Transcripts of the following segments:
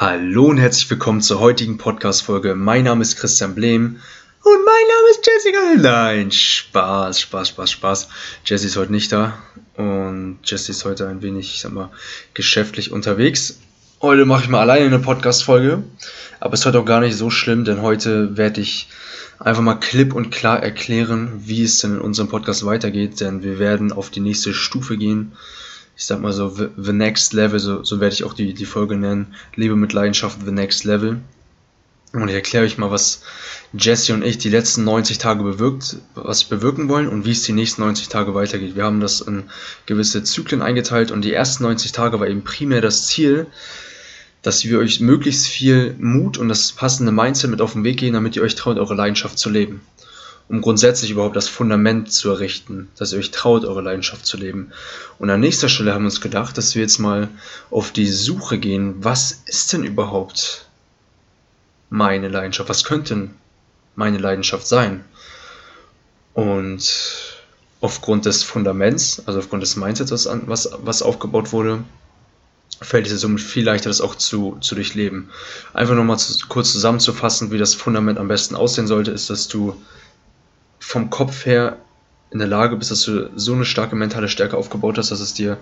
Hallo und herzlich willkommen zur heutigen Podcast-Folge. Mein Name ist Christian Blehm und mein Name ist Jessica. Nein, Spaß, Spaß, Spaß, Spaß. Jessie ist heute nicht da und Jessie ist heute ein wenig, ich sag mal, geschäftlich unterwegs. Heute mache ich mal alleine eine Podcast-Folge, aber es ist heute auch gar nicht so schlimm, denn heute werde ich einfach mal klipp und klar erklären, wie es denn in unserem Podcast weitergeht, denn wir werden auf die nächste Stufe gehen ich sag mal so, The Next Level, so, so werde ich auch die, die Folge nennen. Liebe mit Leidenschaft, The Next Level. Und ich erkläre euch mal, was Jesse und ich die letzten 90 Tage bewirkt, was bewirken wollen und wie es die nächsten 90 Tage weitergeht. Wir haben das in gewisse Zyklen eingeteilt und die ersten 90 Tage war eben primär das Ziel, dass wir euch möglichst viel Mut und das passende Mindset mit auf den Weg gehen, damit ihr euch traut, eure Leidenschaft zu leben um grundsätzlich überhaupt das Fundament zu errichten, dass ihr euch traut, eure Leidenschaft zu leben. Und an nächster Stelle haben wir uns gedacht, dass wir jetzt mal auf die Suche gehen, was ist denn überhaupt meine Leidenschaft? Was könnte denn meine Leidenschaft sein? Und aufgrund des Fundaments, also aufgrund des Mindsets, was, was, was aufgebaut wurde, fällt es somit viel leichter, das auch zu, zu durchleben. Einfach nochmal zu, kurz zusammenzufassen, wie das Fundament am besten aussehen sollte, ist, dass du vom Kopf her in der Lage bist, dass du so eine starke mentale Stärke aufgebaut hast, dass es dir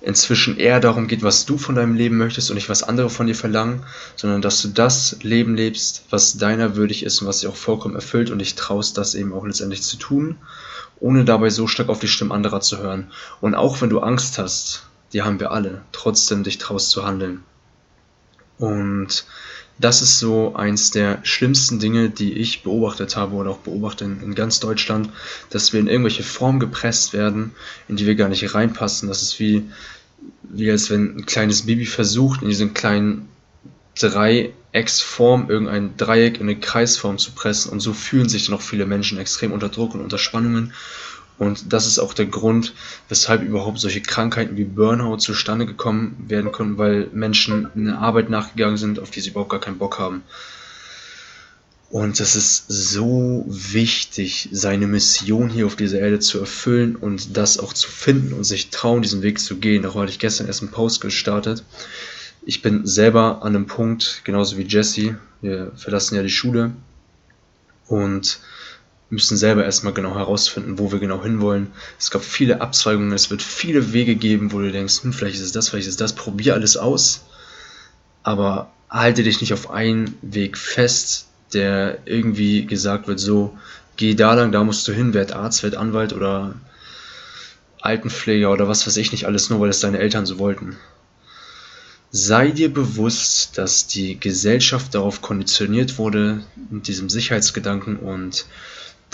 inzwischen eher darum geht, was du von deinem Leben möchtest und nicht was andere von dir verlangen, sondern dass du das Leben lebst, was deiner würdig ist und was dich auch vollkommen erfüllt und dich traust, das eben auch letztendlich zu tun, ohne dabei so stark auf die Stimmen anderer zu hören. Und auch wenn du Angst hast, die haben wir alle, trotzdem dich traust zu handeln. Und das ist so eins der schlimmsten Dinge, die ich beobachtet habe oder auch beobachte in, ganz Deutschland, dass wir in irgendwelche Formen gepresst werden, in die wir gar nicht reinpassen. Das ist wie, wie als wenn ein kleines Baby versucht, in diesen kleinen Dreiecksform irgendein Dreieck in eine Kreisform zu pressen. Und so fühlen sich dann auch viele Menschen extrem unter Druck und unter Spannungen. Und das ist auch der Grund, weshalb überhaupt solche Krankheiten wie Burnout zustande gekommen werden können, weil Menschen eine Arbeit nachgegangen sind, auf die sie überhaupt gar keinen Bock haben. Und es ist so wichtig, seine Mission hier auf dieser Erde zu erfüllen und das auch zu finden und sich trauen, diesen Weg zu gehen. Darum hatte ich gestern erst einen Post gestartet. Ich bin selber an einem Punkt, genauso wie Jesse. Wir verlassen ja die Schule und müssen selber erstmal genau herausfinden, wo wir genau hinwollen. Es gab viele Abzweigungen, es wird viele Wege geben, wo du denkst, hm, vielleicht ist es das, vielleicht ist es das, probier alles aus, aber halte dich nicht auf einen Weg fest, der irgendwie gesagt wird, so, geh da lang, da musst du hin, werd Arzt, werd Anwalt oder Altenpfleger oder was weiß ich nicht alles, nur weil es deine Eltern so wollten. Sei dir bewusst, dass die Gesellschaft darauf konditioniert wurde, mit diesem Sicherheitsgedanken und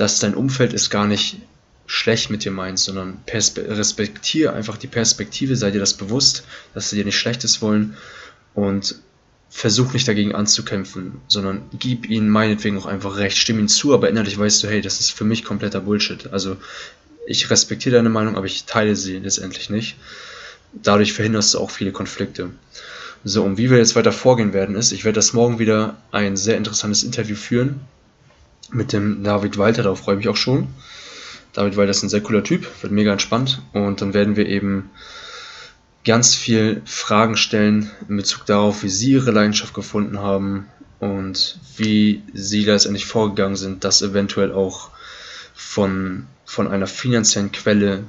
dass dein Umfeld es gar nicht schlecht mit dir meint, sondern respektiere einfach die Perspektive, sei dir das bewusst, dass sie dir nicht Schlechtes wollen und versuch nicht dagegen anzukämpfen, sondern gib ihnen meinetwegen auch einfach recht, stimm ihnen zu, aber innerlich weißt du, hey, das ist für mich kompletter Bullshit. Also ich respektiere deine Meinung, aber ich teile sie letztendlich nicht. Dadurch verhinderst du auch viele Konflikte. So, und wie wir jetzt weiter vorgehen werden, ist, ich werde das morgen wieder ein sehr interessantes Interview führen mit dem David Walter, darauf freue ich mich auch schon. David Walter ist ein sehr cooler Typ, wird mega entspannt und dann werden wir eben ganz viel Fragen stellen in Bezug darauf, wie sie ihre Leidenschaft gefunden haben und wie sie letztendlich vorgegangen sind, das eventuell auch von, von einer finanziellen Quelle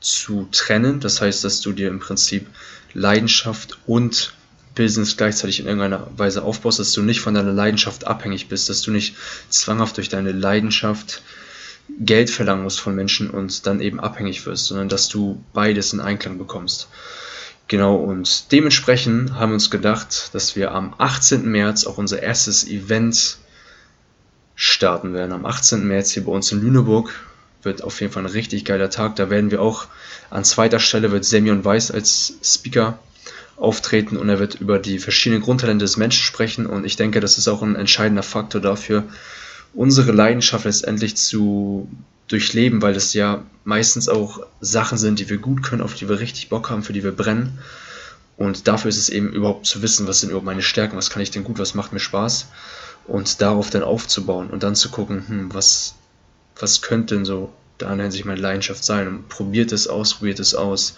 zu trennen. Das heißt, dass du dir im Prinzip Leidenschaft und Business gleichzeitig in irgendeiner Weise aufbaust, dass du nicht von deiner Leidenschaft abhängig bist, dass du nicht zwanghaft durch deine Leidenschaft Geld verlangen musst von Menschen und dann eben abhängig wirst, sondern dass du beides in Einklang bekommst. Genau, und dementsprechend haben wir uns gedacht, dass wir am 18. März auch unser erstes Event starten werden. Am 18. März hier bei uns in Lüneburg wird auf jeden Fall ein richtig geiler Tag. Da werden wir auch an zweiter Stelle wird Semyon Weiß als Speaker auftreten und er wird über die verschiedenen Grundtalente des Menschen sprechen. Und ich denke, das ist auch ein entscheidender Faktor dafür, unsere Leidenschaft letztendlich zu durchleben, weil das ja meistens auch Sachen sind, die wir gut können, auf die wir richtig Bock haben, für die wir brennen. Und dafür ist es eben überhaupt zu wissen, was sind überhaupt meine Stärken, was kann ich denn gut, was macht mir Spaß? Und darauf dann aufzubauen und dann zu gucken, hm, was, was könnte denn so da in sich meine Leidenschaft sein? Und probiert es aus, probiert es aus,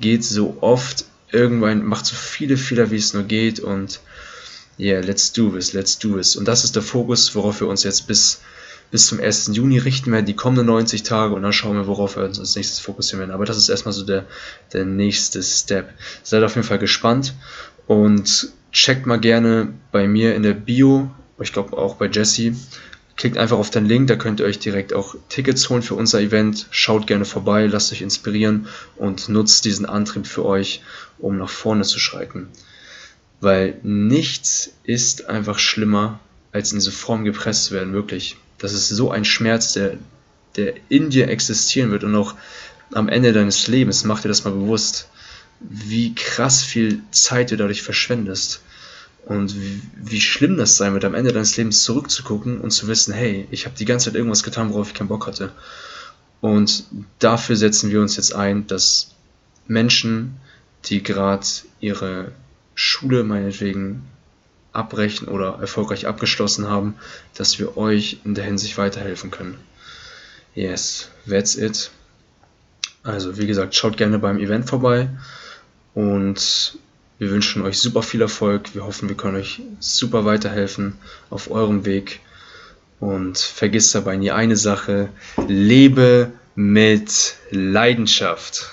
geht so oft irgendwann macht so viele Fehler, wie es nur geht und Yeah, let's do this, let's do this. Und das ist der Fokus, worauf wir uns jetzt bis, bis zum 1. Juni richten werden, die kommenden 90 Tage und dann schauen wir, worauf wir uns als nächstes fokussieren werden. Aber das ist erstmal so der, der nächste Step. Seid auf jeden Fall gespannt und checkt mal gerne bei mir in der Bio, ich glaube auch bei Jesse, Klickt einfach auf den Link, da könnt ihr euch direkt auch Tickets holen für unser Event. Schaut gerne vorbei, lasst euch inspirieren und nutzt diesen Antrieb für euch, um nach vorne zu schreiten. Weil nichts ist einfach schlimmer, als in diese Form gepresst zu werden, wirklich. Das ist so ein Schmerz, der, der in dir existieren wird und auch am Ende deines Lebens, mach dir das mal bewusst, wie krass viel Zeit du dadurch verschwendest. Und wie, wie schlimm das sein wird, am Ende deines Lebens zurückzugucken und zu wissen, hey, ich habe die ganze Zeit irgendwas getan, worauf ich keinen Bock hatte. Und dafür setzen wir uns jetzt ein, dass Menschen, die gerade ihre Schule meinetwegen abbrechen oder erfolgreich abgeschlossen haben, dass wir euch in der Hinsicht weiterhelfen können. Yes, that's it. Also wie gesagt, schaut gerne beim Event vorbei und wir wünschen euch super viel Erfolg. Wir hoffen, wir können euch super weiterhelfen auf eurem Weg. Und vergisst dabei nie eine Sache. Lebe mit Leidenschaft.